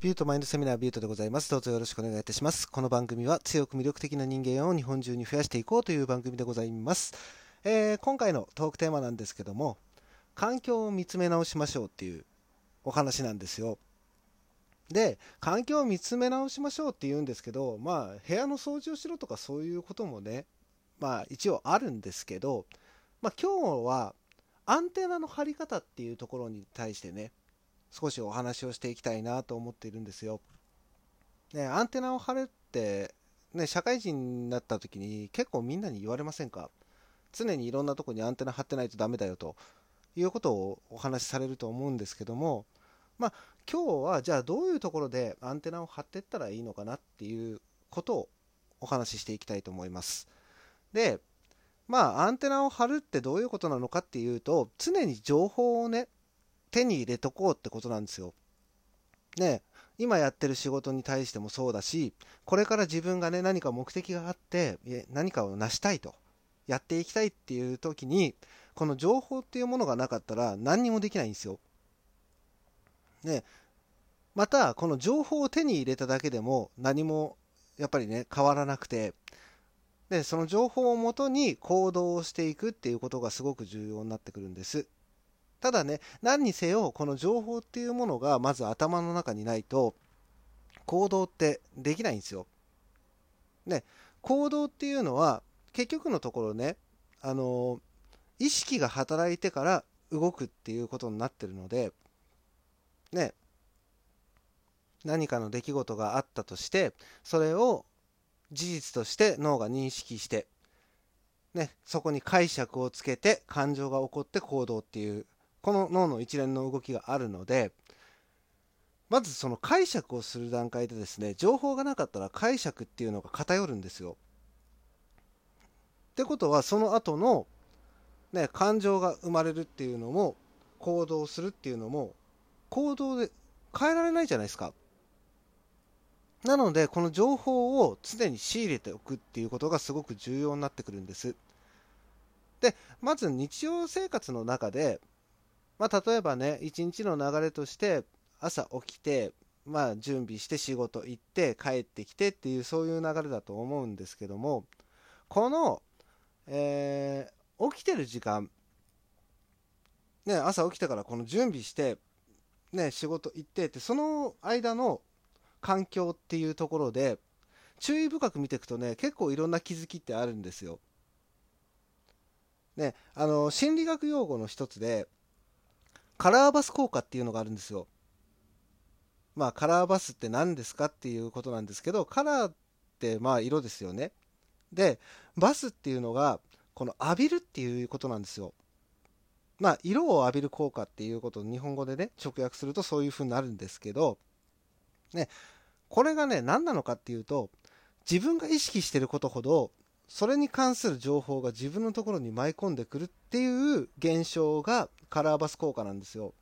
ビュートマインドセミナービュートでございます。どうぞよろしくお願いいたします。この番組は強く魅力的な人間を日本中に増やしていこうという番組でございます。えー、今回のトークテーマなんですけども、環境を見つめ直しましょうっていうお話なんですよ。で、環境を見つめ直しましょうって言うんですけど、まあ、部屋の掃除をしろとかそういうこともね、まあ一応あるんですけど、まあ今日はアンテナの張り方っていうところに対してね、少しお話をしていきたいなと思っているんですよ。ね、アンテナを張れって、ね、社会人になった時に結構みんなに言われませんか？常にいろんなとこにアンテナ張ってないとダメだよということをお話しされると思うんですけども、まあ、今日はじゃあどういうところでアンテナを張っていったらいいのかなっていうことをお話ししていきたいと思います。で、まあ、アンテナを張るってどういうことなのかっていうと、常に情報をね、手に入れとこうってことなんですよ。ね今やってる仕事に対してもそうだし、これから自分がね、何か目的があって、何かを成したいと、やっていきたいっていう時に、この情報っていうものがなかったら何にもできないんですよ。ねまた、この情報を手に入れただけでも何もやっぱりね、変わらなくて、で、その情報をもとに行動をしていくっていうことがすごく重要になってくるんです。ただね、何にせよ、この情報っていうものがまず頭の中にないと、行動ってできないんですよ。ね、行動っていうのは、結局のところね、あの、意識が働いてから動くっていうことになってるので、ね、何かの出来事があったとして、それを事実として脳が認識して、ね、そこに解釈をつけて感情が起こって行動っていうこの脳の一連の動きがあるのでまずその解釈をする段階でですね情報がなかったら解釈っていうのが偏るんですよ。ってことはその後のね感情が生まれるっていうのも行動するっていうのも行動で変えられないじゃないですか。なのでこの情報を常に仕入れておくっていうことがすごく重要になってくるんです。でまず日常生活の中でまあ、例えばね、一日の流れとして、朝起きて、まあ、準備して仕事行って帰ってきてっていうそういう流れだと思うんですけどもこの、えー、起きてる時間ね朝起きてからこの準備してね仕事行ってってその間の環境っていうところで注意深く見ていくとね結構いろんな気づきってあるんですよ。ねあの心理学用語の一つでカラーバス効果っていうのがあるんですよ。まあ、カラーバスって何ですかっていうことなんですけど、カラーってまあ色ですよね。で、バスっていうのが、この浴びるっていうことなんですよ。まあ、色を浴びる効果っていうことを日本語でね、直訳するとそういう風になるんですけど、ね、これがね、何なのかっていうと、自分が意識してることほど、それに関する情報が自分のところに舞い込んでくるっていう現象がカラーバス効果なんですよ。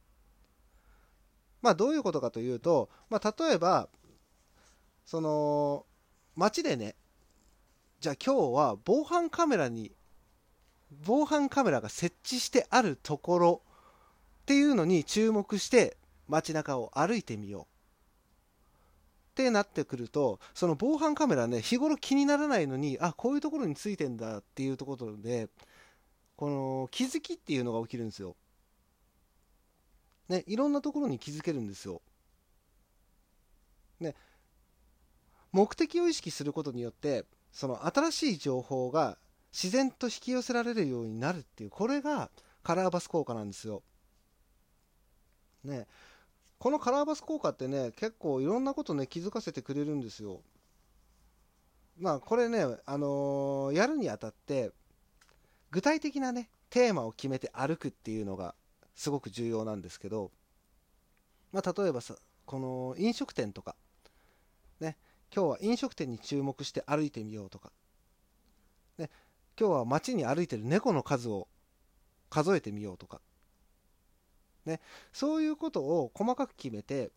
まあどういうことかというと、まあ例えば、その、街でね、じゃあ今日は防犯カメラに、防犯カメラが設置してあるところっていうのに注目して街中を歩いてみよう。ってなってくると、その防犯カメラね、日頃気にならないのに、あ、こういうところについてんだっていうところで、この気づきっていうのが起きるんですよ。ね、いろんなところに気づけるんですよ。ね、目的を意識することによって、その新しい情報が自然と引き寄せられるようになるっていう、これがカラーバス効果なんですよ。ね、このカラーバス効果ってね、結構いろんなことね、気づかせてくれるんですよ。まあ、これね、あのー、やるにあたって、具体的なね、テーマを決めて歩くっていうのがすごく重要なんですけど、まあ、例えばさこの飲食店とか、ね、今日は飲食店に注目して歩いてみようとか、ね、今日は街に歩いてる猫の数を数えてみようとか、ね、そういうことを細かく決めて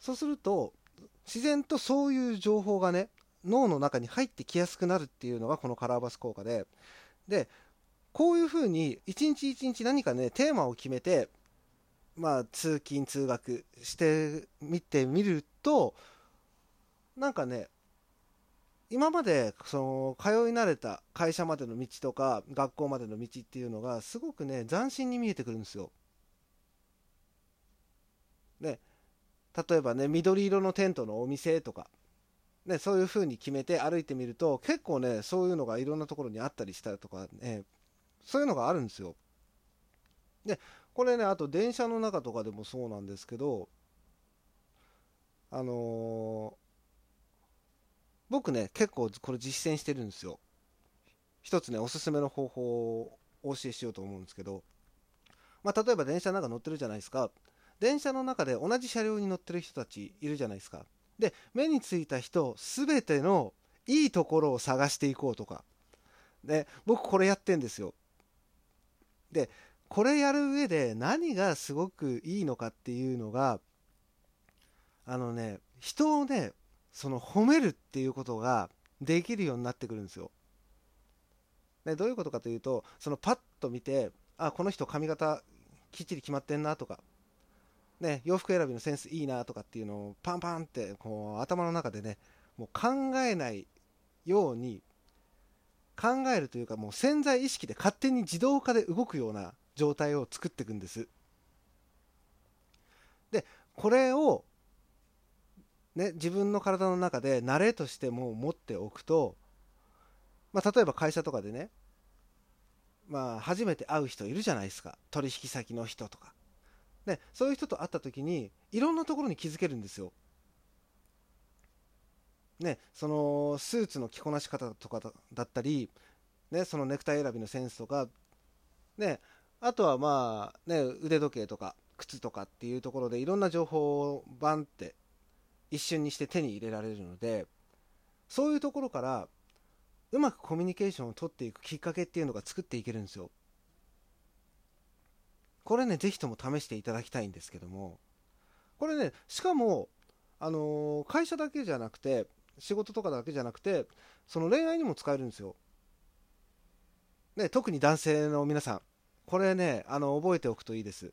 そうすると自然とそういう情報がね脳の中に入ってきやすくなるっていうのがこのカラーバス効果ででこういうふうに一日一日何かねテーマを決めてまあ、通勤通学してみてみるとなんかね今までその通い慣れた会社までの道とか学校までの道っていうのがすごくね斬新に見えてくるんですよ。ね例えばね緑色のテントのお店とか、ね、そういう風に決めて歩いてみると結構ねそういうのがいろんなところにあったりしたりとかねそういうのがあるんですよ。でこれねあと電車の中とかでもそうなんですけどあのー僕ね、結構これ実践してるんですよ。一つね、おすすめの方法をお教えしようと思うんですけど、まあ、例えば電車の中乗ってるじゃないですか。電車の中で同じ車両に乗ってる人たちいるじゃないですか。で、目についた人、すべてのいいところを探していこうとか。で、僕これやってんですよ。で、これやる上で何がすごくいいのかっていうのが、あのね、人をね、その褒めるっていうことができるようになってくるんですよ。でどういうことかというとそのパッと見てあこの人髪型きっちり決まってんなとか、ね、洋服選びのセンスいいなとかっていうのをパンパンってこう頭の中でねもう考えないように考えるというかもう潜在意識で勝手に自動化で動くような状態を作っていくんです。でこれをね、自分の体の中で慣れとしても持っておくと、まあ、例えば会社とかでね、まあ、初めて会う人いるじゃないですか取引先の人とか、ね、そういう人と会った時にいろんなところに気づけるんですよ。ね、そのスーツの着こなし方とかだったり、ね、そのネクタイ選びのセンスとか、ね、あとはまあ、ね、腕時計とか靴とかっていうところでいろんな情報をバンって一瞬にして手に入れられるのでそういうところからうまくコミュニケーションを取っていくきっかけっていうのが作っていけるんですよこれねぜひとも試していただきたいんですけどもこれねしかもあのー、会社だけじゃなくて仕事とかだけじゃなくてその恋愛にも使えるんですよ、ね、特に男性の皆さんこれねあの覚えておくといいです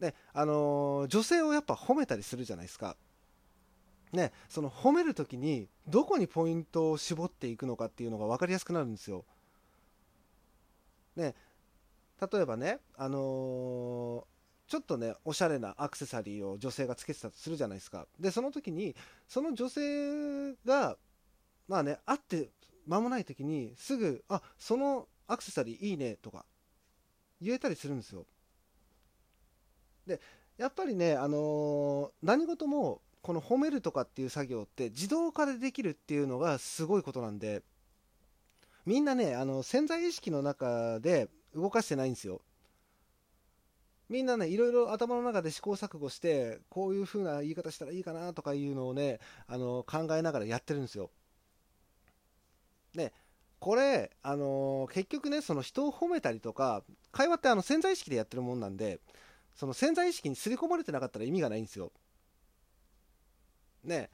ね、あのー、女性をやっぱ褒めたりするじゃないですか。ね、その褒める時にどこにポイントを絞っていくのかっていうのが分かりやすくなるんですよ。ね、例えばね、あのー、ちょっとね、おしゃれなアクセサリーを女性がつけてたとするじゃないですか。で、その時に、その女性が、まあね、会って間もない時に、すぐ、あ、そのアクセサリーいいねとか、言えたりするんですよ。でやっぱりね、あのー、何事もこの褒めるとかっていう作業って自動化でできるっていうのがすごいことなんでみんなねあの潜在意識の中で動かしてないんですよ。みんなねいろいろ頭の中で試行錯誤してこういう風な言い方したらいいかなとかいうのをねあの考えながらやってるんですよ。でこれ、あの、結局ねその人を褒めたりとか会話ってあの潜在意識でやってるもんなんでその潜在意識に刷り込まれてなかったら意味がないんですよ。ね。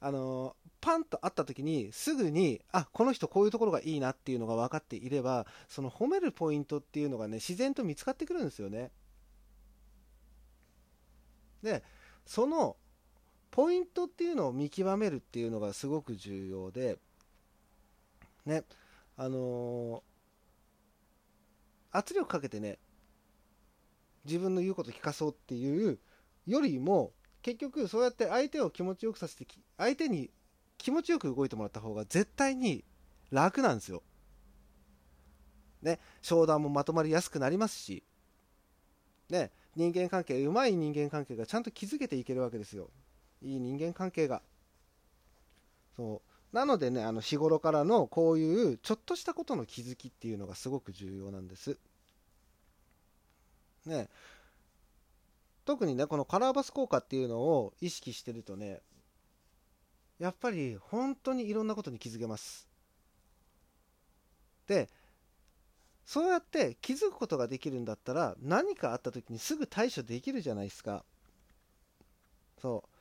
あのパンと会った時にすぐにあこの人こういうところがいいなっていうのが分かっていればその褒めるポイントっていうのがね自然と見つかってくるんですよね。でそのポイントっていうのを見極めるっていうのがすごく重要でねあのー、圧力かけてね自分の言うこと聞かそうっていうよりも結局そうやって相手を気持ちよくさせて相手に気持ちよく動いてもらった方が絶対に楽なんですよ。ね、商談もまとまりやすくなりますし、ね、人間関係うまい人間関係がちゃんと築けていけるわけですよ。いい人間関係が。そう。なのでねあの日頃からのこういうちょっとしたことの気づきっていうのがすごく重要なんです。ね、特にね、このカラーバス効果っていうのを意識してるとね、やっぱり本当にいろんなことに気づけます。で、そうやって気づくことができるんだったら、何かあった時にすぐ対処できるじゃないですか。そう。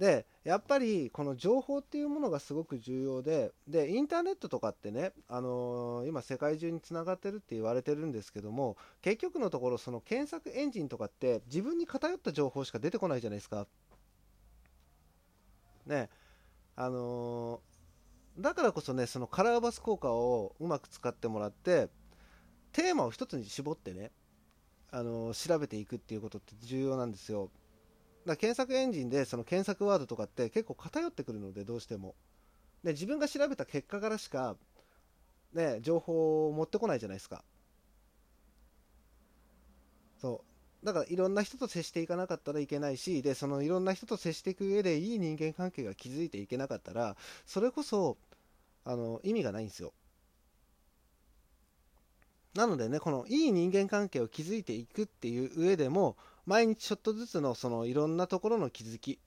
でやっぱりこの情報っていうものがすごく重要ででインターネットとかってね、あのー、今世界中につながってるって言われてるんですけども結局のところその検索エンジンとかって自分に偏った情報しか出てこないじゃないですか。ねあのー、だからこそねそのカラーバス効果をうまく使ってもらってテーマを一つに絞ってね、あのー、調べていくっていうことって重要なんですよ。だ検索エンジンでその検索ワードとかって結構偏ってくるのでどうしても。で自分が調べた結果からしか、ね、情報を持ってこないじゃないですか。そう。だからいろんな人と接していかなかったらいけないしでそのいろんな人と接していく上でいい人間関係が築いていけなかったらそれこそあの意味がないんですよ。なのでねこのいい人間関係を築いていくっていう上でも毎日ちょっとずつのそのいろんなところの気づき、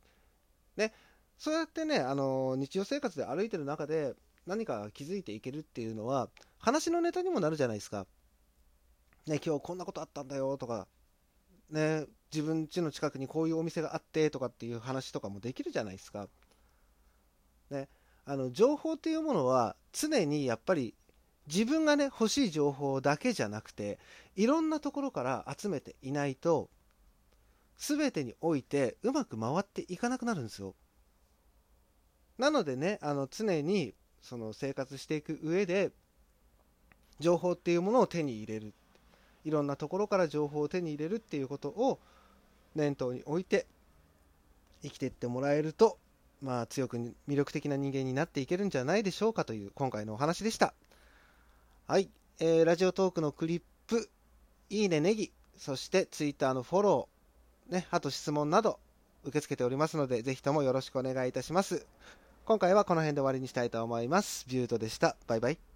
ね、そうやってね、あの日常生活で歩いてる中で何か気づいていけるっていうのは話のネタにもなるじゃないですか。ね、今日こんなことあったんだよとか、ね、自分家の近くにこういうお店があってとかっていう話とかもできるじゃないですか。ね、あの情報っていうものは常にやっぱり自分がね欲しい情報だけじゃなくていろんなところから集めていないと全てにおいてうまく回っていかなくなるんですよ。なのでね、あの常にその生活していく上で情報っていうものを手に入れる。いろんなところから情報を手に入れるっていうことを念頭に置いて生きていってもらえると、まあ強く魅力的な人間になっていけるんじゃないでしょうかという今回のお話でした。はい、えー、ラジオトークのクリップ、いいねネギ、そしてツイッターのフォロー、ね、あと質問など受け付けておりますので、ぜひともよろしくお願いいたします。今回はこの辺で終わりにしたいと思います。ビュートでした。バイバイ。